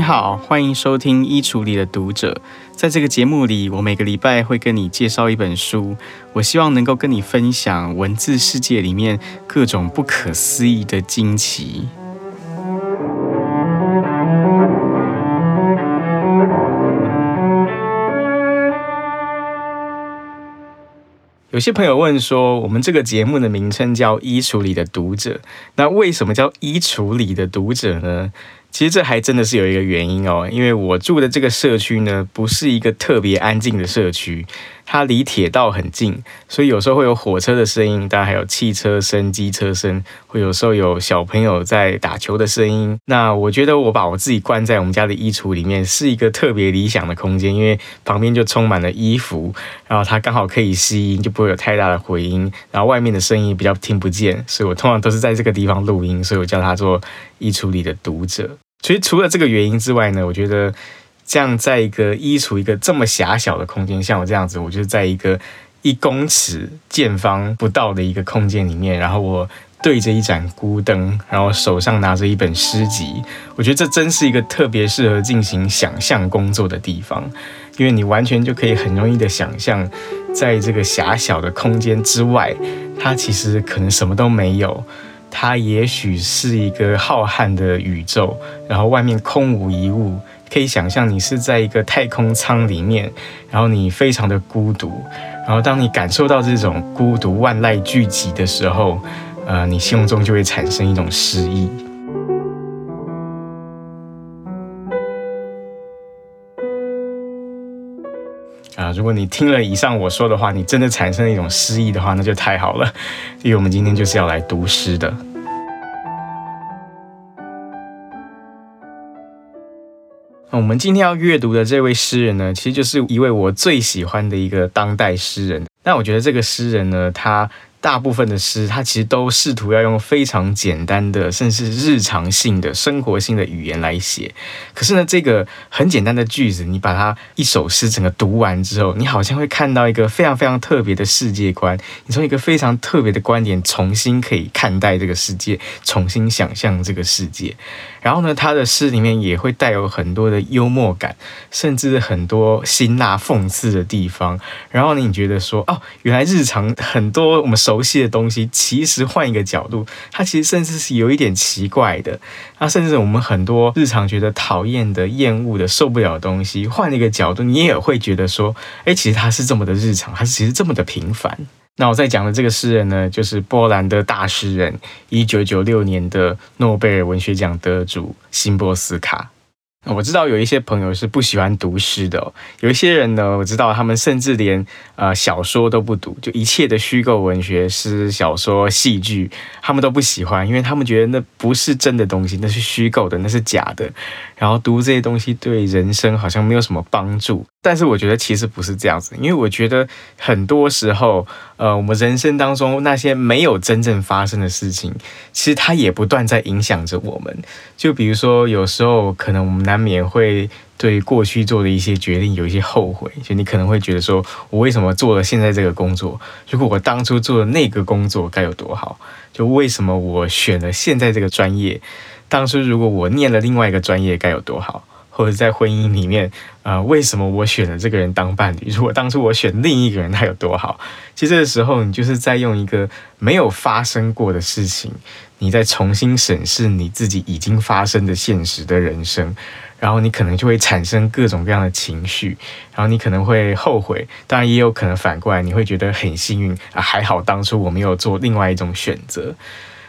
你好，欢迎收听《衣橱里的读者》。在这个节目里，我每个礼拜会跟你介绍一本书，我希望能够跟你分享文字世界里面各种不可思议的惊奇。有些朋友问说，我们这个节目的名称叫《衣橱里的读者》，那为什么叫《衣橱里的读者》呢？其实这还真的是有一个原因哦，因为我住的这个社区呢，不是一个特别安静的社区，它离铁道很近，所以有时候会有火车的声音，当然还有汽车声、机车声，会有时候有小朋友在打球的声音。那我觉得我把我自己关在我们家的衣橱里面，是一个特别理想的空间，因为旁边就充满了衣服，然后它刚好可以吸音，就不会有太大的回音，然后外面的声音比较听不见，所以我通常都是在这个地方录音，所以我叫它做衣橱里的读者。所以除了这个原因之外呢，我觉得这样在一个衣橱一个这么狭小的空间，像我这样子，我就在一个一公尺见方不到的一个空间里面，然后我对着一盏孤灯，然后手上拿着一本诗集，我觉得这真是一个特别适合进行想象工作的地方，因为你完全就可以很容易的想象，在这个狭小的空间之外，它其实可能什么都没有。它也许是一个浩瀚的宇宙，然后外面空无一物，可以想象你是在一个太空舱里面，然后你非常的孤独，然后当你感受到这种孤独万籁俱寂的时候，呃，你心中就会产生一种诗意。啊、如果你听了以上我说的话，你真的产生了一种诗意的话，那就太好了，因为我们今天就是要来读诗的。那我们今天要阅读的这位诗人呢，其实就是一位我最喜欢的一个当代诗人。那我觉得这个诗人呢，他。大部分的诗，它其实都试图要用非常简单的，甚至日常性的生活性的语言来写。可是呢，这个很简单的句子，你把它一首诗整个读完之后，你好像会看到一个非常非常特别的世界观。你从一个非常特别的观点，重新可以看待这个世界，重新想象这个世界。然后呢，他的诗里面也会带有很多的幽默感，甚至很多辛辣讽刺的地方。然后呢，你觉得说，哦，原来日常很多我们熟悉的东西，其实换一个角度，它其实甚至是有一点奇怪的。那甚至我们很多日常觉得讨厌的、厌恶的、受不了的东西，换一个角度，你也会觉得说，哎，其实它是这么的日常，它是其实这么的平凡。那我在讲的这个诗人呢，就是波兰的大诗人，一九九六年的诺贝尔文学奖得主辛波斯卡。我知道有一些朋友是不喜欢读诗的，有一些人呢，我知道他们甚至连呃小说都不读，就一切的虚构文学、诗、小说、戏剧，他们都不喜欢，因为他们觉得那不是真的东西，那是虚构的，那是假的。然后读这些东西对人生好像没有什么帮助。但是我觉得其实不是这样子，因为我觉得很多时候，呃，我们人生当中那些没有真正发生的事情，其实它也不断在影响着我们。就比如说，有时候可能我们难免会对过去做的一些决定有一些后悔，就你可能会觉得说，我为什么做了现在这个工作？如果我当初做的那个工作该有多好？就为什么我选了现在这个专业？当初如果我念了另外一个专业该有多好？或者在婚姻里面，呃，为什么我选了这个人当伴侣？如果当初我选另一个人，他有多好？其实这个时候，你就是在用一个没有发生过的事情，你在重新审视你自己已经发生的现实的人生，然后你可能就会产生各种各样的情绪，然后你可能会后悔，当然也有可能反过来，你会觉得很幸运啊，还好当初我没有做另外一种选择。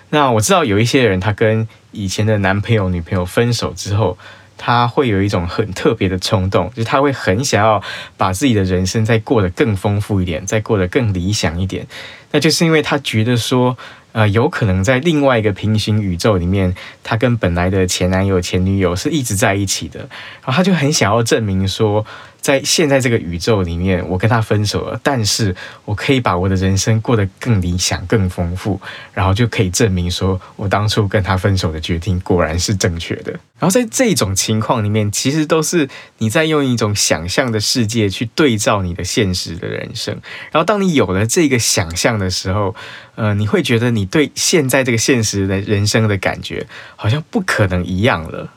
那我知道有一些人，他跟以前的男朋友、女朋友分手之后。他会有一种很特别的冲动，就是他会很想要把自己的人生再过得更丰富一点，再过得更理想一点。那就是因为他觉得说，呃，有可能在另外一个平行宇宙里面，他跟本来的前男友、前女友是一直在一起的，然后他就很想要证明说。在现在这个宇宙里面，我跟他分手了，但是我可以把我的人生过得更理想、更丰富，然后就可以证明说我当初跟他分手的决定果然是正确的。然后在这种情况里面，其实都是你在用一种想象的世界去对照你的现实的人生。然后当你有了这个想象的时候，呃，你会觉得你对现在这个现实的人生的感觉好像不可能一样了。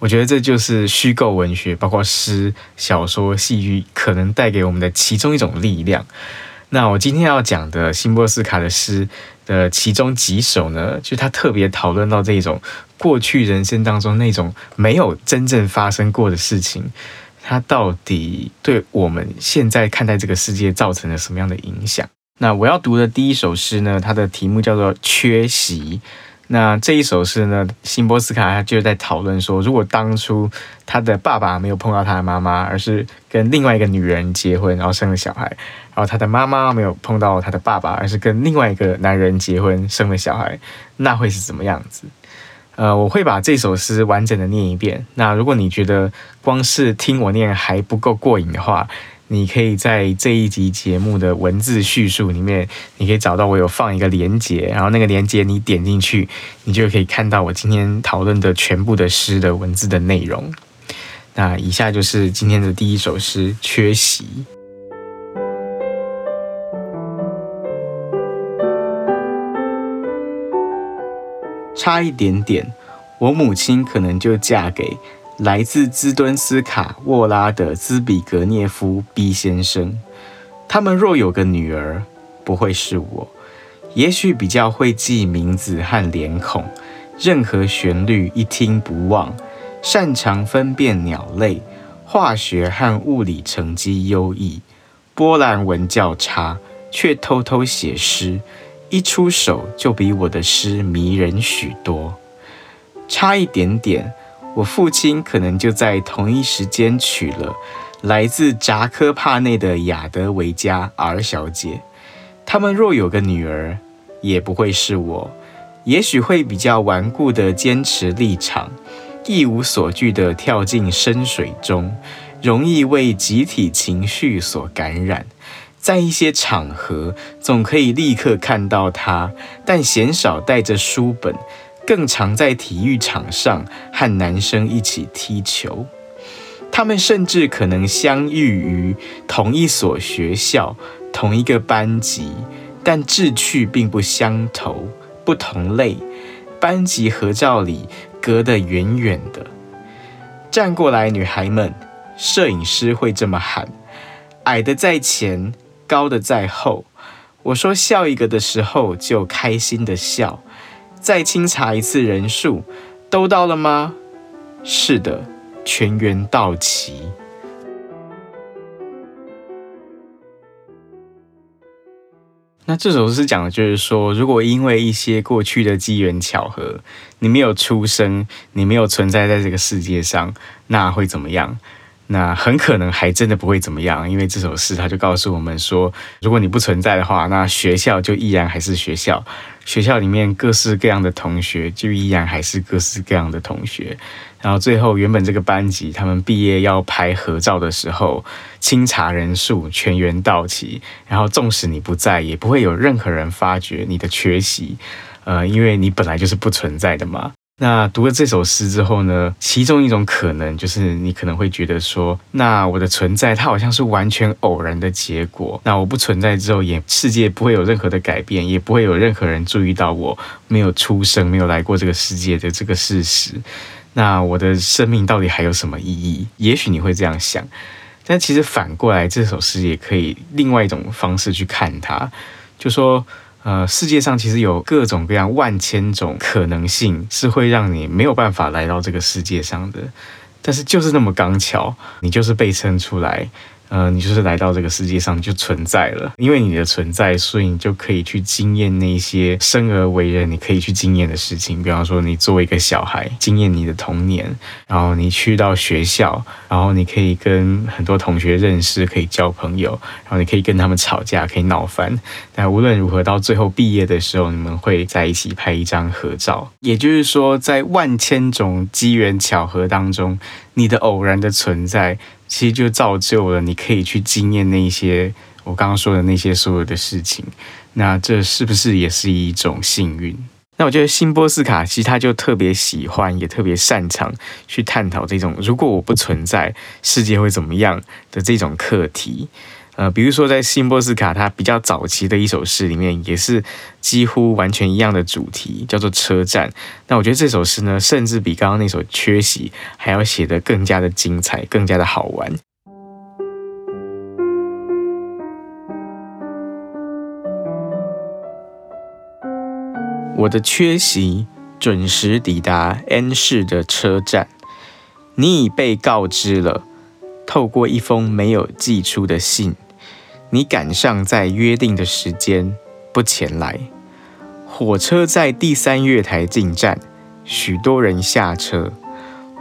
我觉得这就是虚构文学，包括诗、小说、戏剧，可能带给我们的其中一种力量。那我今天要讲的辛波斯卡的诗的其中几首呢，就他特别讨论到这种过去人生当中那种没有真正发生过的事情，它到底对我们现在看待这个世界造成了什么样的影响？那我要读的第一首诗呢，它的题目叫做《缺席》。那这一首诗呢，辛波斯卡他就在讨论说，如果当初他的爸爸没有碰到他的妈妈，而是跟另外一个女人结婚，然后生了小孩，然后他的妈妈没有碰到他的爸爸，而是跟另外一个男人结婚，生了小孩，那会是怎么样子？呃，我会把这首诗完整的念一遍。那如果你觉得光是听我念还不够过瘾的话，你可以在这一集节目的文字叙述里面，你可以找到我有放一个连接，然后那个连接你点进去，你就可以看到我今天讨论的全部的诗的文字的内容。那以下就是今天的第一首诗《缺席》。差一点点，我母亲可能就嫁给。来自兹敦斯卡沃拉的兹比格涅夫 B 先生，他们若有个女儿，不会是我，也许比较会记名字和脸孔，任何旋律一听不忘，擅长分辨鸟类，化学和物理成绩优异，波兰文较差，却偷偷写诗，一出手就比我的诗迷人许多，差一点点。我父亲可能就在同一时间娶了来自扎科帕内的雅德维加 R 小姐。他们若有个女儿，也不会是我，也许会比较顽固地坚持立场，一无所惧地跳进深水中，容易为集体情绪所感染，在一些场合总可以立刻看到她，但鲜少带着书本。更常在体育场上和男生一起踢球，他们甚至可能相遇于同一所学校、同一个班级，但志趣并不相投，不同类。班级合照里隔得远远的。站过来，女孩们，摄影师会这么喊：矮的在前，高的在后。我说笑一个的时候，就开心的笑。再清查一次人数，都到了吗？是的，全员到齐。那这首诗讲的就是说，如果因为一些过去的机缘巧合，你没有出生，你没有存在在这个世界上，那会怎么样？那很可能还真的不会怎么样，因为这首诗它就告诉我们说，如果你不存在的话，那学校就依然还是学校，学校里面各式各样的同学就依然还是各式各样的同学。然后最后，原本这个班级他们毕业要拍合照的时候，清查人数，全员到齐，然后纵使你不在，也不会有任何人发觉你的缺席，呃，因为你本来就是不存在的嘛。那读了这首诗之后呢，其中一种可能就是你可能会觉得说，那我的存在它好像是完全偶然的结果。那我不存在之后，也世界不会有任何的改变，也不会有任何人注意到我没有出生、没有来过这个世界的这个事实。那我的生命到底还有什么意义？也许你会这样想，但其实反过来，这首诗也可以另外一种方式去看它，就说。呃，世界上其实有各种各样万千种可能性，是会让你没有办法来到这个世界上的。但是就是那么刚巧，你就是被生出来。呃，你就是来到这个世界上就存在了，因为你的存在，所以你就可以去经验那些生而为人你可以去经验的事情。比方说，你作为一个小孩，经验你的童年，然后你去到学校，然后你可以跟很多同学认识，可以交朋友，然后你可以跟他们吵架，可以闹翻。但无论如何，到最后毕业的时候，你们会在一起拍一张合照。也就是说，在万千种机缘巧合当中，你的偶然的存在。其实就造就了你可以去经验那些我刚刚说的那些所有的事情，那这是不是也是一种幸运？那我觉得新波斯卡其实他就特别喜欢，也特别擅长去探讨这种如果我不存在，世界会怎么样的这种课题。呃，比如说在辛波斯卡他比较早期的一首诗里面，也是几乎完全一样的主题，叫做车站。那我觉得这首诗呢，甚至比刚刚那首缺席还要写得更加的精彩，更加的好玩。我的缺席准时抵达 N 市的车站，你已被告知了。透过一封没有寄出的信，你赶上在约定的时间不前来。火车在第三月台进站，许多人下车。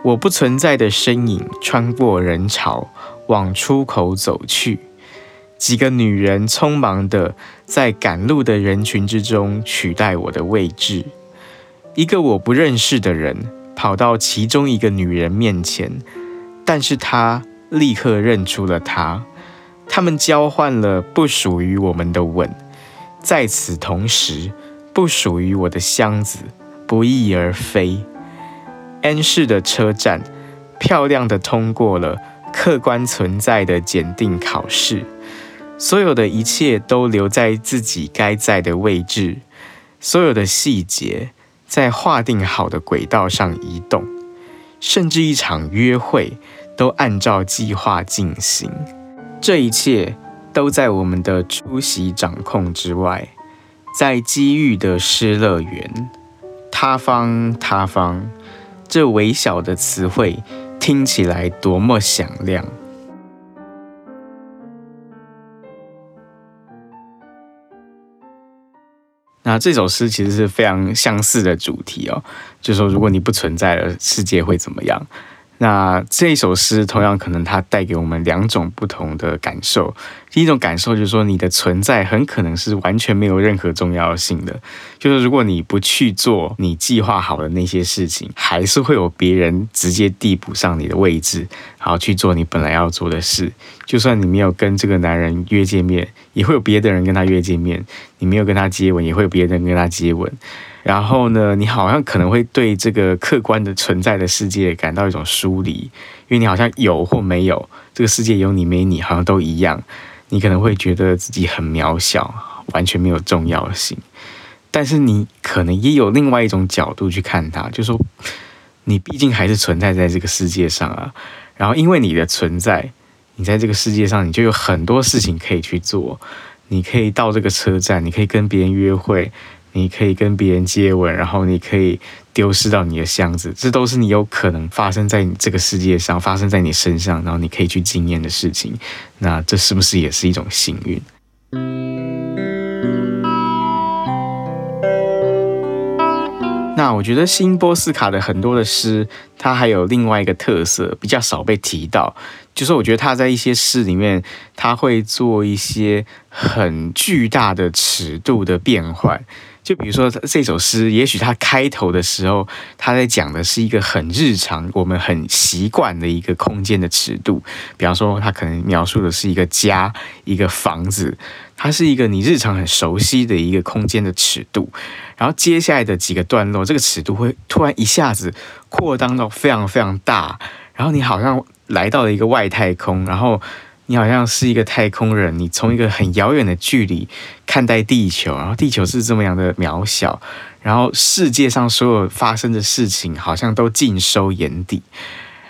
我不存在的身影穿过人潮，往出口走去。几个女人匆忙地在赶路的人群之中取代我的位置。一个我不认识的人跑到其中一个女人面前，但是她立刻认出了她。他们交换了不属于我们的吻。在此同时，不属于我的箱子不翼而飞。N 市的车站漂亮地通过了客观存在的检定考试。所有的一切都留在自己该在的位置，所有的细节在划定好的轨道上移动，甚至一场约会都按照计划进行。这一切都在我们的出席掌控之外，在机遇的失乐园，他方他方，这微小的词汇听起来多么响亮。那这首诗其实是非常相似的主题哦，就是说如果你不存在了，世界会怎么样？那这首诗同样可能它带给我们两种不同的感受。第一种感受就是说，你的存在很可能是完全没有任何重要性的。就是如果你不去做你计划好的那些事情，还是会有别人直接递补上你的位置，然后去做你本来要做的事。就算你没有跟这个男人约见面，也会有别的人跟他约见面；你没有跟他接吻，也会有别人跟他接吻。然后呢，你好像可能会对这个客观的存在的世界感到一种疏离，因为你好像有或没有，这个世界有你没你，好像都一样。你可能会觉得自己很渺小，完全没有重要性。但是你可能也有另外一种角度去看它，就说你毕竟还是存在在这个世界上啊。然后因为你的存在，你在这个世界上，你就有很多事情可以去做。你可以到这个车站，你可以跟别人约会。你可以跟别人接吻，然后你可以丢失到你的箱子，这都是你有可能发生在你这个世界上，发生在你身上，然后你可以去经验的事情。那这是不是也是一种幸运？那我觉得辛波斯卡的很多的诗，它还有另外一个特色，比较少被提到，就是我觉得他在一些诗里面，他会做一些很巨大的尺度的变换。就比如说这首诗，也许它开头的时候，它在讲的是一个很日常、我们很习惯的一个空间的尺度。比方说，它可能描述的是一个家、一个房子，它是一个你日常很熟悉的一个空间的尺度。然后接下来的几个段落，这个尺度会突然一下子扩张到非常非常大，然后你好像来到了一个外太空，然后。你好像是一个太空人，你从一个很遥远的距离看待地球，然后地球是这么样的渺小，然后世界上所有发生的事情好像都尽收眼底。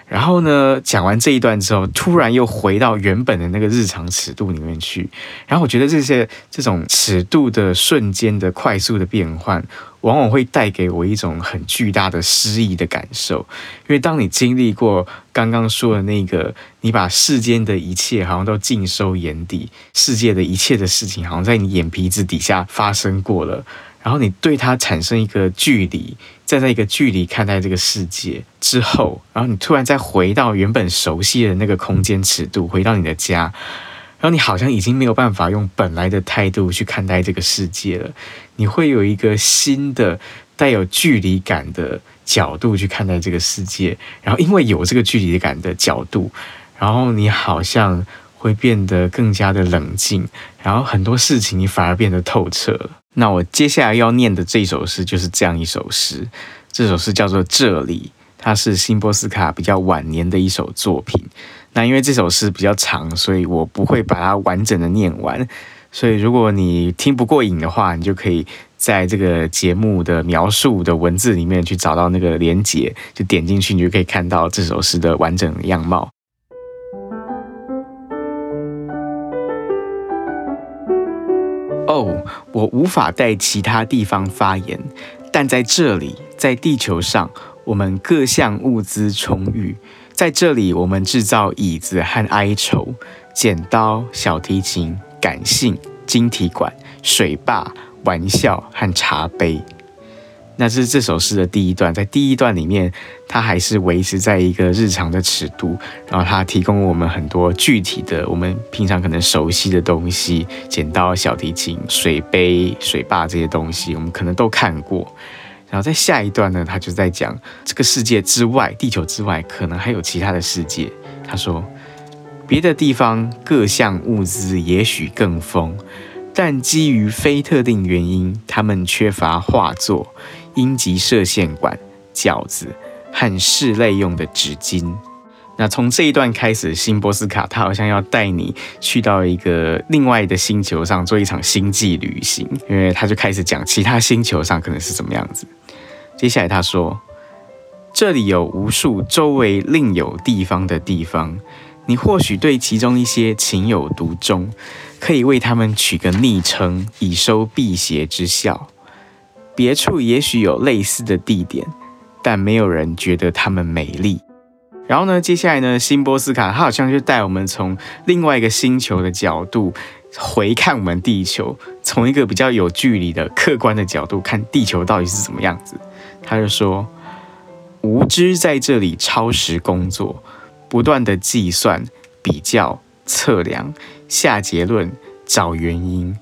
然后呢，讲完这一段之后，突然又回到原本的那个日常尺度里面去。然后我觉得这些这种尺度的瞬间的快速的变换，往往会带给我一种很巨大的失意的感受。因为当你经历过刚刚说的那个，你把世间的一切好像都尽收眼底，世界的一切的事情好像在你眼皮子底下发生过了。然后你对它产生一个距离，站在一个距离看待这个世界之后，然后你突然再回到原本熟悉的那个空间尺度，回到你的家，然后你好像已经没有办法用本来的态度去看待这个世界了，你会有一个新的带有距离感的角度去看待这个世界，然后因为有这个距离感的角度，然后你好像会变得更加的冷静，然后很多事情你反而变得透彻。那我接下来要念的这首诗就是这样一首诗，这首诗叫做《这里》，它是辛波斯卡比较晚年的一首作品。那因为这首诗比较长，所以我不会把它完整的念完。所以如果你听不过瘾的话，你就可以在这个节目的描述的文字里面去找到那个连结，就点进去，你就可以看到这首诗的完整样貌。哦，我无法在其他地方发言，但在这里，在地球上，我们各项物资充裕。在这里，我们制造椅子和哀愁，剪刀、小提琴、感性、晶体管、水坝、玩笑和茶杯。那是这首诗的第一段，在第一段里面，它还是维持在一个日常的尺度，然后它提供我们很多具体的我们平常可能熟悉的东西，剪刀、小提琴、水杯、水坝这些东西，我们可能都看过。然后在下一段呢，他就在讲这个世界之外，地球之外，可能还有其他的世界。他说，别的地方各项物资也许更丰，但基于非特定原因，他们缺乏画作、阴极射线管、饺子和室内用的纸巾。那从这一段开始，辛波斯卡他好像要带你去到一个另外的星球上做一场星际旅行，因为他就开始讲其他星球上可能是怎么样子。接下来他说，这里有无数周围另有地方的地方，你或许对其中一些情有独钟，可以为他们取个昵称，以收辟邪之效。别处也许有类似的地点，但没有人觉得它们美丽。然后呢，接下来呢，新波斯卡他好像就带我们从另外一个星球的角度回看我们地球，从一个比较有距离的客观的角度看地球到底是怎么样子。他就说，无知在这里超时工作，不断的计算、比较、测量、下结论、找原因。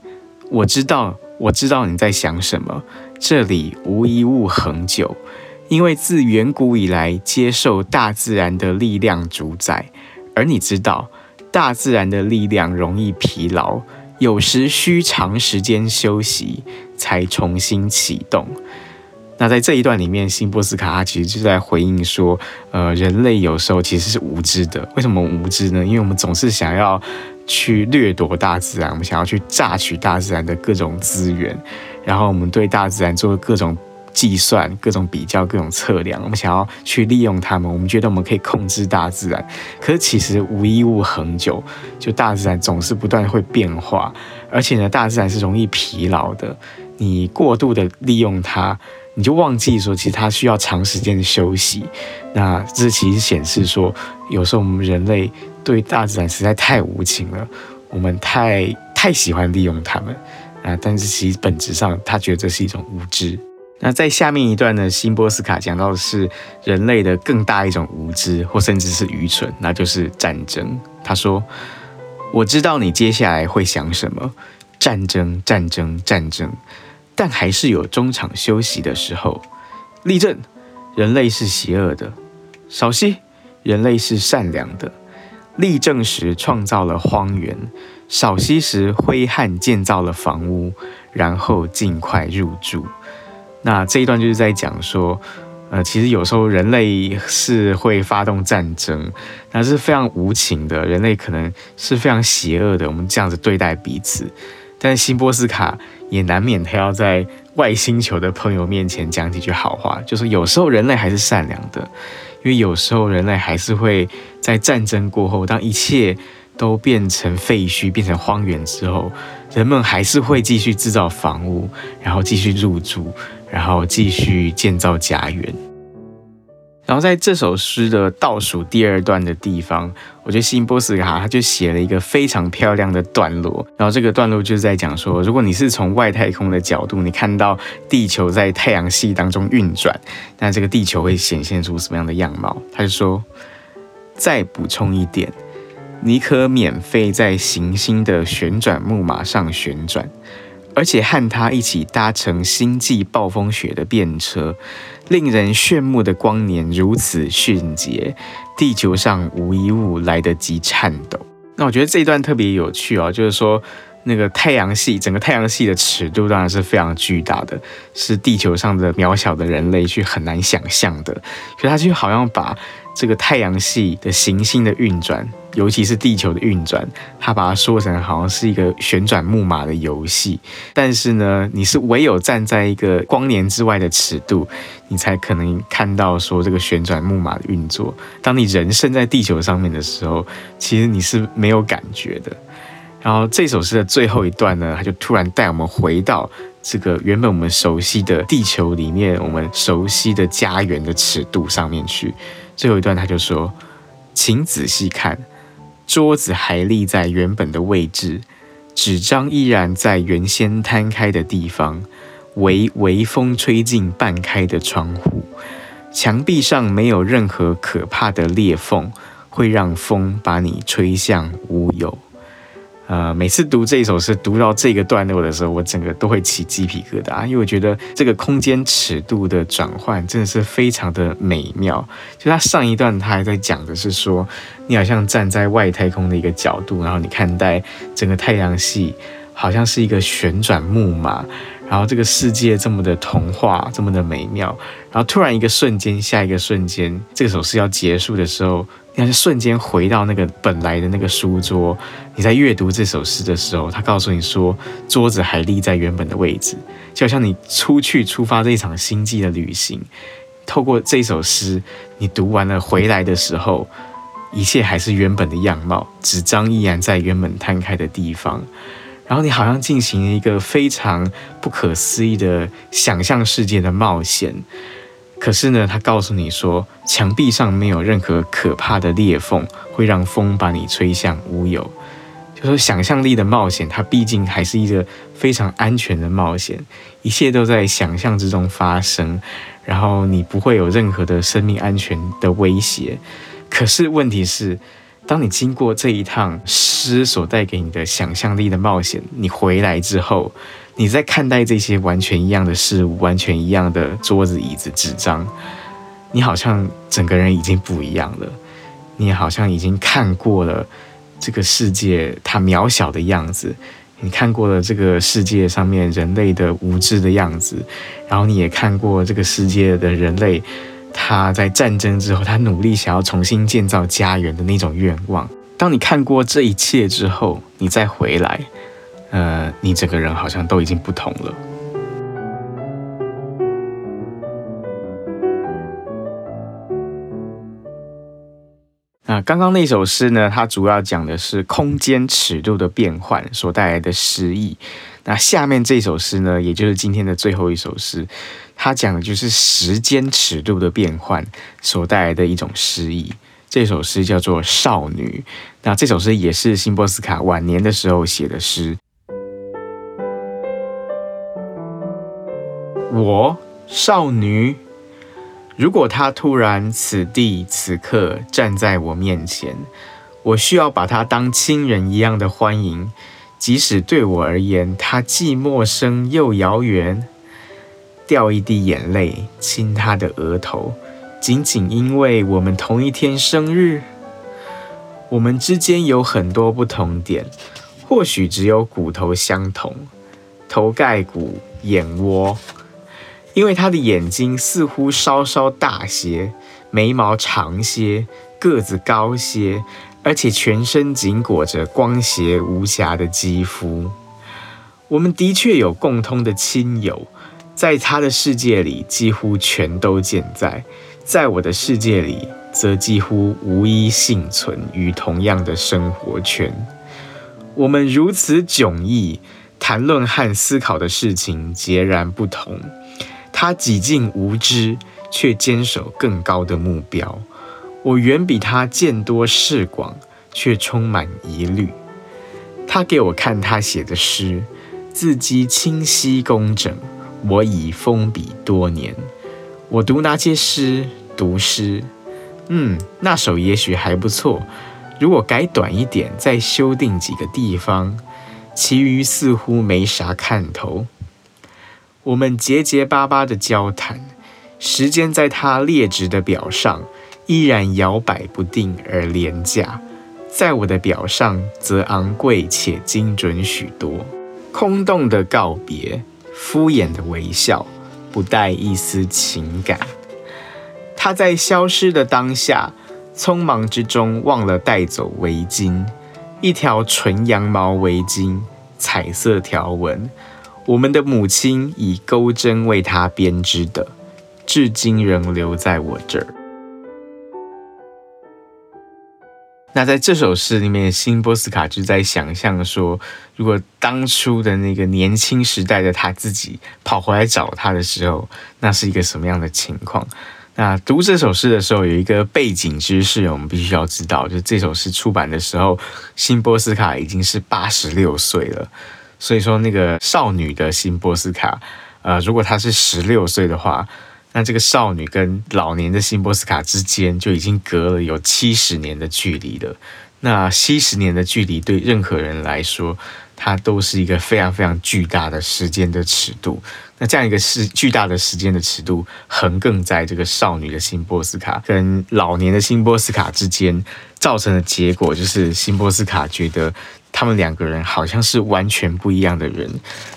我知道，我知道你在想什么。这里无一物恒久。因为自远古以来，接受大自然的力量主宰，而你知道，大自然的力量容易疲劳，有时需长时间休息才重新启动。那在这一段里面，辛波斯卡他其实就在回应说，呃，人类有时候其实是无知的。为什么无知呢？因为我们总是想要去掠夺大自然，我们想要去榨取大自然的各种资源，然后我们对大自然做各种。计算各种比较，各种测量，我们想要去利用它们。我们觉得我们可以控制大自然，可是其实无一物恒久，就大自然总是不断会变化，而且呢，大自然是容易疲劳的。你过度的利用它，你就忘记说，其实它需要长时间的休息。那这其实显示说，有时候我们人类对大自然实在太无情了，我们太太喜欢利用它们啊。但是其实本质上，他觉得这是一种无知。那在下面一段呢，辛波斯卡讲到的是人类的更大一种无知，或甚至是愚蠢，那就是战争。他说：“我知道你接下来会想什么，战争，战争，战争，但还是有中场休息的时候。立正，人类是邪恶的；稍息，人类是善良的。立正时创造了荒原，少息时挥汗建造了房屋，然后尽快入住。”那这一段就是在讲说，呃，其实有时候人类是会发动战争，那是非常无情的，人类可能是非常邪恶的，我们这样子对待彼此。但是辛波斯卡也难免他要在外星球的朋友面前讲几句好话，就是有时候人类还是善良的，因为有时候人类还是会在战争过后，当一切都变成废墟、变成荒原之后，人们还是会继续制造房屋，然后继续入住。然后继续建造家园。然后在这首诗的倒数第二段的地方，我觉得辛波斯卡他就写了一个非常漂亮的段落。然后这个段落就是在讲说，如果你是从外太空的角度，你看到地球在太阳系当中运转，那这个地球会显现出什么样的样貌？他就说，再补充一点，你可免费在行星的旋转木马上旋转。而且和他一起搭乘星际暴风雪的便车，令人炫目的光年如此迅捷，地球上无一物来得及颤抖。那我觉得这一段特别有趣哦，就是说那个太阳系，整个太阳系的尺度当然是非常巨大的，是地球上的渺小的人类去很难想象的。可他就好像把这个太阳系的行星的运转，尤其是地球的运转，他把它说成好像是一个旋转木马的游戏。但是呢，你是唯有站在一个光年之外的尺度，你才可能看到说这个旋转木马的运作。当你人身在地球上面的时候，其实你是没有感觉的。然后这首诗的最后一段呢，他就突然带我们回到这个原本我们熟悉的地球里面，我们熟悉的家园的尺度上面去。最后一段，他就说：“请仔细看，桌子还立在原本的位置，纸张依然在原先摊开的地方，微微风吹进半开的窗户，墙壁上没有任何可怕的裂缝，会让风把你吹向乌有。”呃，每次读这一首诗，读到这个段落的时候，我整个都会起鸡皮疙瘩，因为我觉得这个空间尺度的转换真的是非常的美妙。就他上一段他还在讲的是说，你好像站在外太空的一个角度，然后你看待整个太阳系，好像是一个旋转木马，然后这个世界这么的童话，这么的美妙，然后突然一个瞬间，下一个瞬间，这首诗要结束的时候。你看，瞬间回到那个本来的那个书桌。你在阅读这首诗的时候，他告诉你说，桌子还立在原本的位置，就好像你出去出发这一场星际的旅行。透过这首诗，你读完了回来的时候，一切还是原本的样貌，纸张依然在原本摊开的地方。然后你好像进行一个非常不可思议的想象世界的冒险。可是呢，他告诉你说，墙壁上没有任何可怕的裂缝，会让风把你吹向乌有。就说想象力的冒险，它毕竟还是一个非常安全的冒险，一切都在想象之中发生，然后你不会有任何的生命安全的威胁。可是问题是，当你经过这一趟诗所带给你的想象力的冒险，你回来之后。你在看待这些完全一样的事物，完全一样的桌子、椅子、纸张，你好像整个人已经不一样了。你好像已经看过了这个世界它渺小的样子，你看过了这个世界上面人类的无知的样子，然后你也看过这个世界的人类他在战争之后，他努力想要重新建造家园的那种愿望。当你看过这一切之后，你再回来。呃，你整个人好像都已经不同了。那刚刚那首诗呢，它主要讲的是空间尺度的变换所带来的诗意。那下面这首诗呢，也就是今天的最后一首诗，它讲的就是时间尺度的变换所带来的一种诗意。这首诗叫做《少女》。那这首诗也是辛波斯卡晚年的时候写的诗。我少女，如果她突然此地此刻站在我面前，我需要把她当亲人一样的欢迎，即使对我而言，她既陌生又遥远。掉一滴眼泪，亲她的额头，仅仅因为我们同一天生日。我们之间有很多不同点，或许只有骨头相同，头盖骨、眼窝。因为他的眼睛似乎稍稍大些，眉毛长些，个子高些，而且全身紧裹着光洁无瑕的肌肤。我们的确有共通的亲友，在他的世界里几乎全都健在，在我的世界里则几乎无一幸存于同样的生活圈。我们如此迥异，谈论和思考的事情截然不同。他几近无知，却坚守更高的目标。我远比他见多识广，却充满疑虑。他给我看他写的诗，字迹清晰工整。我已封笔多年，我读那些诗，读诗。嗯，那首也许还不错。如果改短一点，再修订几个地方，其余似乎没啥看头。我们结结巴巴的交谈，时间在他劣质的表上依然摇摆不定而廉价，在我的表上则昂贵且精准许多。空洞的告别，敷衍的微笑，不带一丝情感。他在消失的当下，匆忙之中忘了带走围巾，一条纯羊毛围巾，彩色条纹。我们的母亲以钩针为他编织的，至今仍留在我这儿。那在这首诗里面，辛波斯卡就在想象说，如果当初的那个年轻时代的他自己跑回来找他的时候，那是一个什么样的情况？那读这首诗的时候，有一个背景知识，我们必须要知道，就这首诗出版的时候，辛波斯卡已经是八十六岁了。所以说，那个少女的辛波斯卡，呃，如果她是十六岁的话，那这个少女跟老年的辛波斯卡之间就已经隔了有七十年的距离了。那七十年的距离对任何人来说，它都是一个非常非常巨大的时间的尺度。那这样一个是巨大的时间的尺度，横亘在这个少女的辛波斯卡跟老年的辛波斯卡之间，造成的结果就是辛波斯卡觉得。他们两个人好像是完全不一样的人。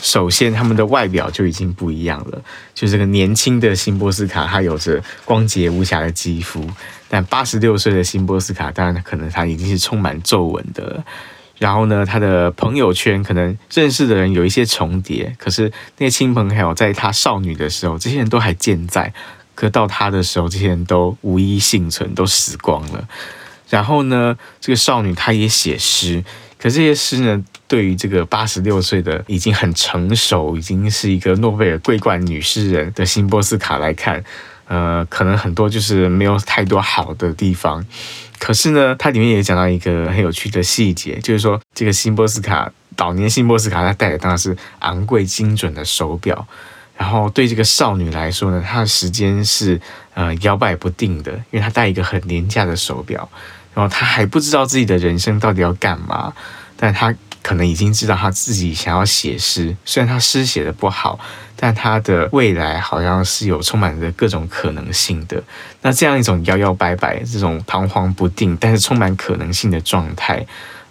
首先，他们的外表就已经不一样了。就这个年轻的辛波斯卡，他有着光洁无瑕的肌肤；但八十六岁的辛波斯卡，当然可能他已经是充满皱纹的。然后呢，他的朋友圈可能认识的人有一些重叠，可是那些亲朋好友在他少女的时候，这些人都还健在；可到他的时候，这些人都无一幸存，都死光了。然后呢，这个少女她也写诗。可这些诗呢，对于这个八十六岁的已经很成熟，已经是一个诺贝尔桂冠女诗人的辛波斯卡来看，呃，可能很多就是没有太多好的地方。可是呢，它里面也讲到一个很有趣的细节，就是说这个辛波斯卡，老年辛波斯卡，她戴的当然是昂贵精准的手表，然后对这个少女来说呢，她的时间是呃摇摆不定的，因为她戴一个很廉价的手表。然后他还不知道自己的人生到底要干嘛，但他可能已经知道他自己想要写诗。虽然他诗写得不好，但他的未来好像是有充满着各种可能性的。那这样一种摇摇摆摆、这种彷徨不定，但是充满可能性的状态，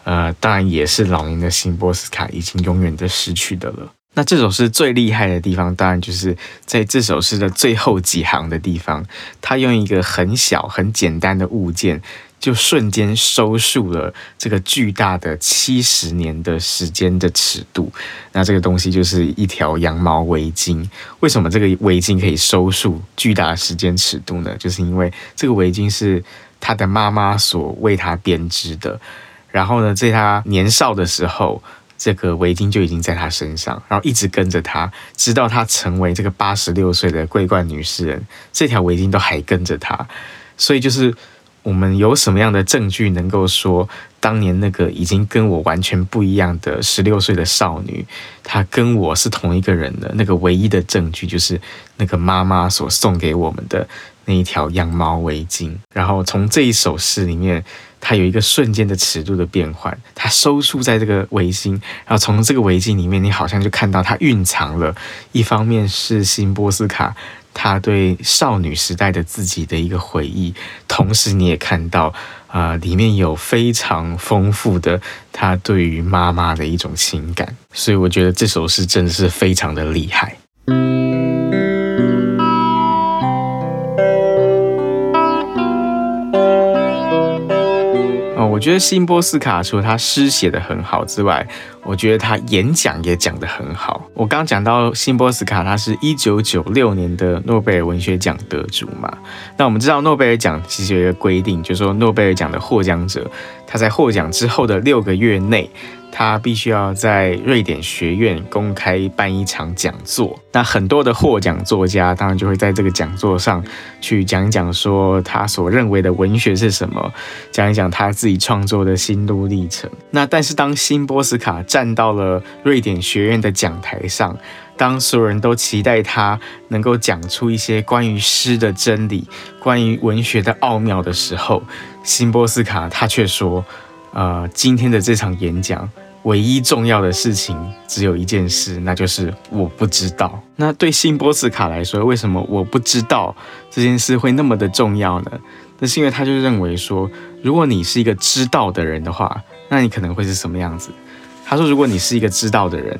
呃，当然也是老年的辛波斯卡已经永远的失去的了。那这首诗最厉害的地方，当然就是在这首诗的最后几行的地方，他用一个很小、很简单的物件。就瞬间收束了这个巨大的七十年的时间的尺度。那这个东西就是一条羊毛围巾。为什么这个围巾可以收束巨大的时间尺度呢？就是因为这个围巾是他的妈妈所为他编织的。然后呢，在他年少的时候，这个围巾就已经在他身上，然后一直跟着他，直到他成为这个八十六岁的桂冠女诗人，这条围巾都还跟着他。所以就是。我们有什么样的证据能够说，当年那个已经跟我完全不一样的十六岁的少女，她跟我是同一个人的？那个唯一的证据就是那个妈妈所送给我们的那一条羊毛围巾。然后从这一首诗里面，它有一个瞬间的尺度的变换，它收束在这个围巾，然后从这个围巾里面，你好像就看到它蕴藏了，一方面是新波斯卡。他对少女时代的自己的一个回忆，同时你也看到，啊、里面有非常丰富的他对于妈妈的一种情感，所以我觉得这首诗真的是非常的厉害。我觉得辛波斯卡除了他诗写得很好之外，我觉得他演讲也讲得很好。我刚讲到辛波斯卡，他是一九九六年的诺贝尔文学奖得主嘛。那我们知道诺贝尔奖其实有一个规定，就是说诺贝尔奖的获奖者，他在获奖之后的六个月内。他必须要在瑞典学院公开办一场讲座，那很多的获奖作家当然就会在这个讲座上去讲一讲，说他所认为的文学是什么，讲一讲他自己创作的心路历程。那但是当辛波斯卡站到了瑞典学院的讲台上，当所有人都期待他能够讲出一些关于诗的真理、关于文学的奥妙的时候，辛波斯卡他却说。呃，今天的这场演讲，唯一重要的事情只有一件事，那就是我不知道。那对辛波丝卡来说，为什么我不知道这件事会那么的重要呢？那是因为他就认为说，如果你是一个知道的人的话，那你可能会是什么样子？他说，如果你是一个知道的人，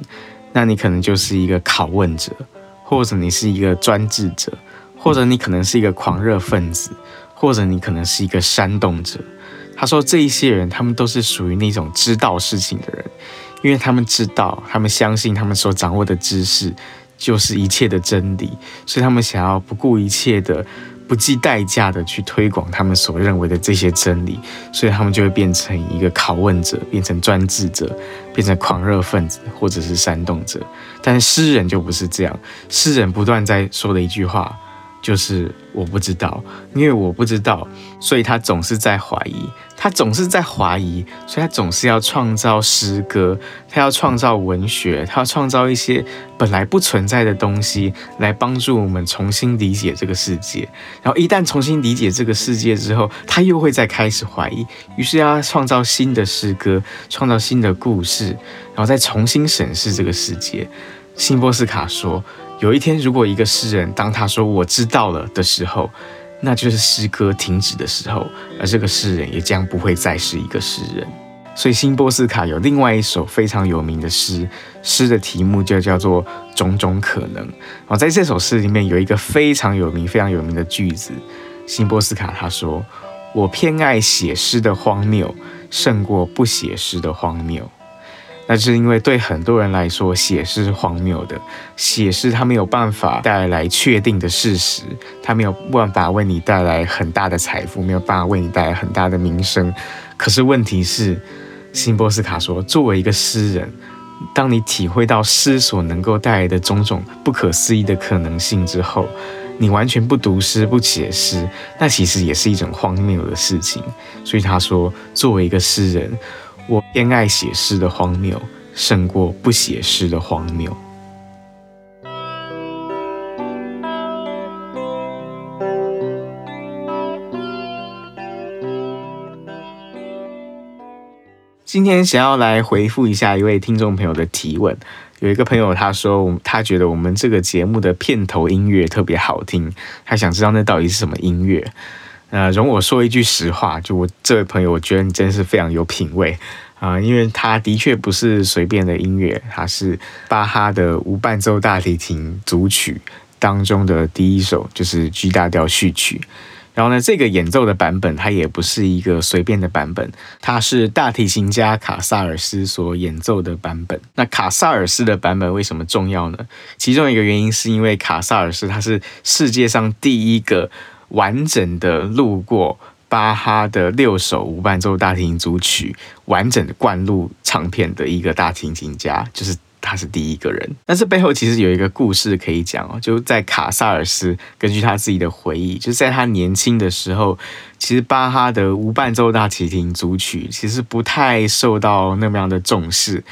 那你可能就是一个拷问者，或者你是一个专制者，或者你可能是一个狂热分子，或者你可能是一个煽动者。他说，这一些人，他们都是属于那种知道事情的人，因为他们知道，他们相信他们所掌握的知识就是一切的真理，所以他们想要不顾一切的。不计代价的去推广他们所认为的这些真理，所以他们就会变成一个拷问者，变成专制者，变成狂热分子，或者是煽动者。但是诗人就不是这样，诗人不断在说的一句话就是我不知道，因为我不知道，所以他总是在怀疑。他总是在怀疑，所以他总是要创造诗歌，他要创造文学，他要创造一些本来不存在的东西，来帮助我们重新理解这个世界。然后一旦重新理解这个世界之后，他又会再开始怀疑，于是要创造新的诗歌，创造新的故事，然后再重新审视这个世界。辛波斯卡说，有一天，如果一个诗人当他说“我知道了”的时候，那就是诗歌停止的时候，而这个诗人也将不会再是一个诗人。所以，辛波斯卡有另外一首非常有名的诗，诗的题目就叫做《种种可能》。哦，在这首诗里面有一个非常有名、非常有名的句子，辛波斯卡他说：“我偏爱写诗的荒谬，胜过不写诗的荒谬。”那是因为对很多人来说，写诗是荒谬的。写诗它没有办法带来确定的事实，它没有办法为你带来很大的财富，没有办法为你带来很大的名声。可是问题是，辛波斯卡说，作为一个诗人，当你体会到诗所能够带来的种种不可思议的可能性之后，你完全不读诗、不写诗，那其实也是一种荒谬的事情。所以他说，作为一个诗人。我偏爱写诗的荒谬，胜过不写诗的荒谬。今天想要来回复一下一位听众朋友的提问，有一个朋友他说，他觉得我们这个节目的片头音乐特别好听，他想知道那到底是什么音乐。呃，容我说一句实话，就我这位朋友，我觉得你真是非常有品味啊，因为他的确不是随便的音乐，他是巴哈的无伴奏大提琴组曲当中的第一首，就是 G 大调序曲。然后呢，这个演奏的版本，它也不是一个随便的版本，它是大提琴家卡萨尔斯所演奏的版本。那卡萨尔斯的版本为什么重要呢？其中一个原因是因为卡萨尔斯他是世界上第一个。完整的录过巴哈的六首无伴奏大提琴组曲，完整的灌录唱片的一个大提琴家，就是他是第一个人。但是背后其实有一个故事可以讲哦，就在卡萨尔斯根据他自己的回忆，就在他年轻的时候，其实巴哈的无伴奏大提琴组曲其实不太受到那么样的重视。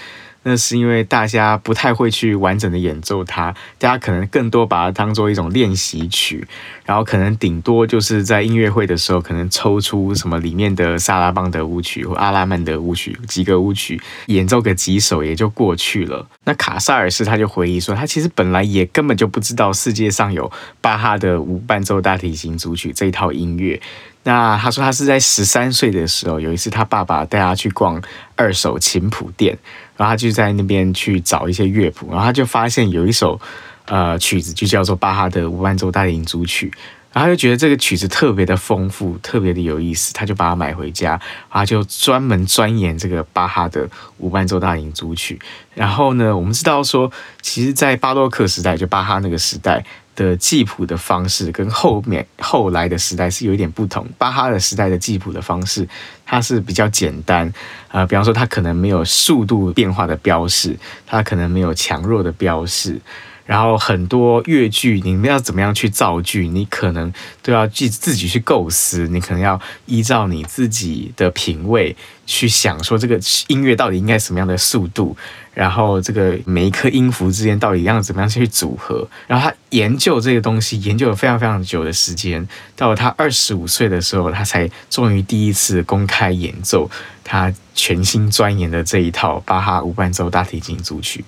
那是因为大家不太会去完整的演奏它，大家可能更多把它当做一种练习曲，然后可能顶多就是在音乐会的时候，可能抽出什么里面的萨拉邦德舞曲或阿拉曼德舞曲几个舞曲演奏个几首也就过去了。那卡萨尔斯他就回忆说，他其实本来也根本就不知道世界上有巴哈的无伴奏大提琴组曲这一套音乐。那他说他是在十三岁的时候，有一次他爸爸带他去逛二手琴谱店，然后他就在那边去找一些乐谱，然后他就发现有一首呃曲子就叫做巴哈的无伴奏大提琴组曲，然后他就觉得这个曲子特别的丰富，特别的有意思，他就把它买回家，然后就专门钻研这个巴哈的无伴奏大提琴组曲。然后呢，我们知道说，其实，在巴洛克时代，就巴哈那个时代。的记谱的方式跟后面后来的时代是有一点不同。巴哈的时代的记谱的方式，它是比较简单，呃，比方说它可能没有速度变化的标示，它可能没有强弱的标示。然后很多乐句，你们要怎么样去造句，你可能都要自自己去构思，你可能要依照你自己的品味去想，说这个音乐到底应该什么样的速度，然后这个每一颗音符之间到底要怎么样去组合。然后他研究这个东西，研究了非常非常久的时间，到了他二十五岁的时候，他才终于第一次公开演奏他全心钻研的这一套巴哈无伴奏大提琴组曲。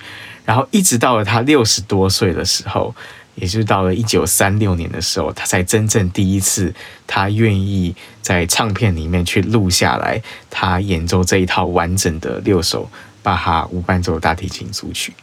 然后一直到了他六十多岁的时候，也就是到了一九三六年的时候，他才真正第一次，他愿意在唱片里面去录下来，他演奏这一套完整的六首巴哈无伴奏大提琴组曲。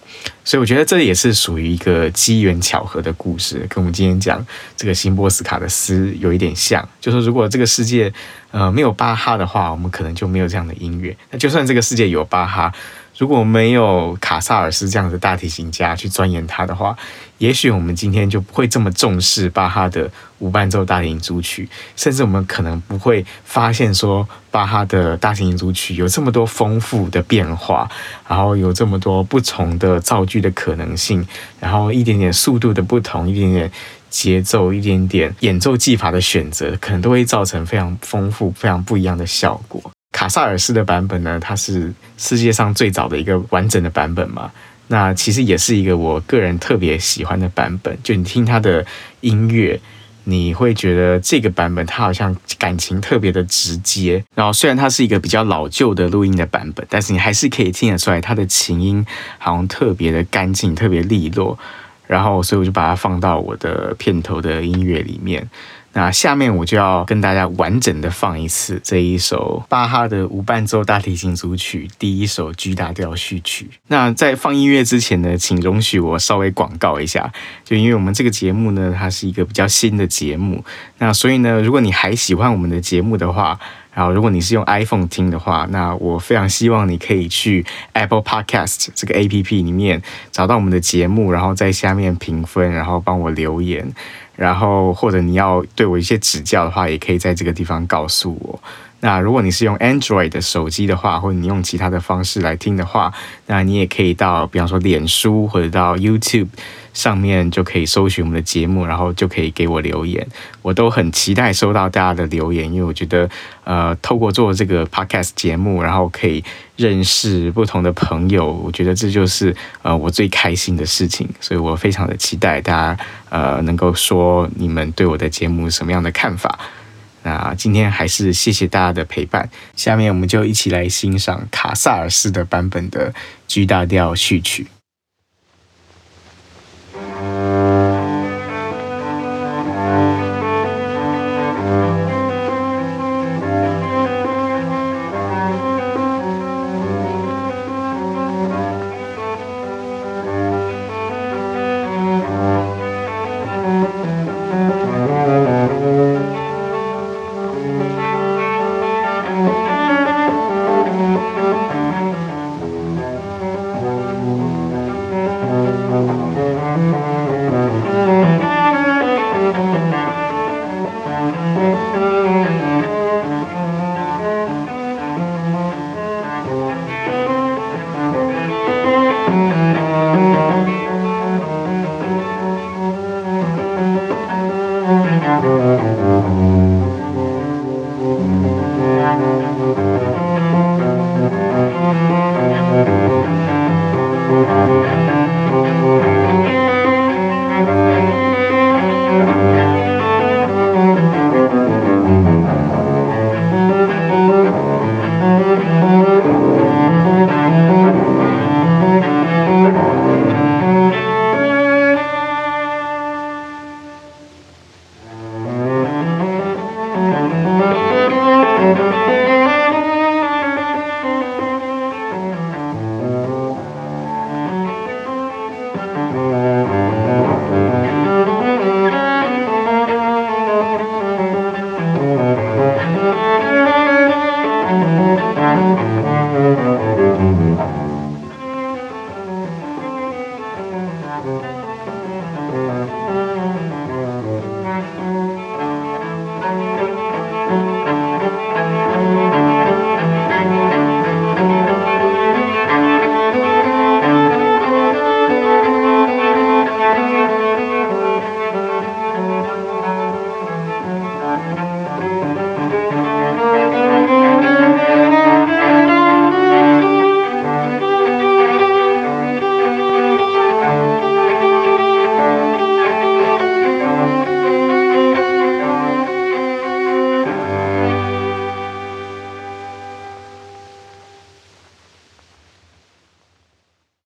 所以我觉得这也是属于一个机缘巧合的故事，跟我们今天讲这个辛波斯卡的诗有一点像。就是如果这个世界呃没有巴哈的话，我们可能就没有这样的音乐。那就算这个世界有巴哈，如果没有卡萨尔斯这样的大提琴家去钻研它的话，也许我们今天就不会这么重视巴哈的无伴奏大提琴组曲，甚至我们可能不会发现说巴哈的大提琴组曲有这么多丰富的变化，然后有这么多不同的造句的可能性，然后一点点速度的不同，一点点节奏，一点点演奏技法的选择，可能都会造成非常丰富、非常不一样的效果。卡萨尔斯的版本呢，它是世界上最早的一个完整的版本嘛。那其实也是一个我个人特别喜欢的版本。就你听他的音乐，你会觉得这个版本它好像感情特别的直接。然后虽然它是一个比较老旧的录音的版本，但是你还是可以听得出来，它的琴音好像特别的干净，特别利落。然后所以我就把它放到我的片头的音乐里面。那下面我就要跟大家完整的放一次这一首巴哈的无伴奏大提琴组曲第一首 G 大调序曲。那在放音乐之前呢，请容许我稍微广告一下，就因为我们这个节目呢，它是一个比较新的节目，那所以呢，如果你还喜欢我们的节目的话，然后如果你是用 iPhone 听的话，那我非常希望你可以去 Apple Podcast 这个 APP 里面找到我们的节目，然后在下面评分，然后帮我留言。然后，或者你要对我一些指教的话，也可以在这个地方告诉我。那如果你是用 Android 的手机的话，或者你用其他的方式来听的话，那你也可以到，比方说脸书或者到 YouTube。上面就可以搜寻我们的节目，然后就可以给我留言。我都很期待收到大家的留言，因为我觉得，呃，透过做这个 podcast 节目，然后可以认识不同的朋友，我觉得这就是呃我最开心的事情。所以我非常的期待大家呃能够说你们对我的节目什么样的看法。那今天还是谢谢大家的陪伴。下面我们就一起来欣赏卡萨尔斯的版本的 G 大调序曲。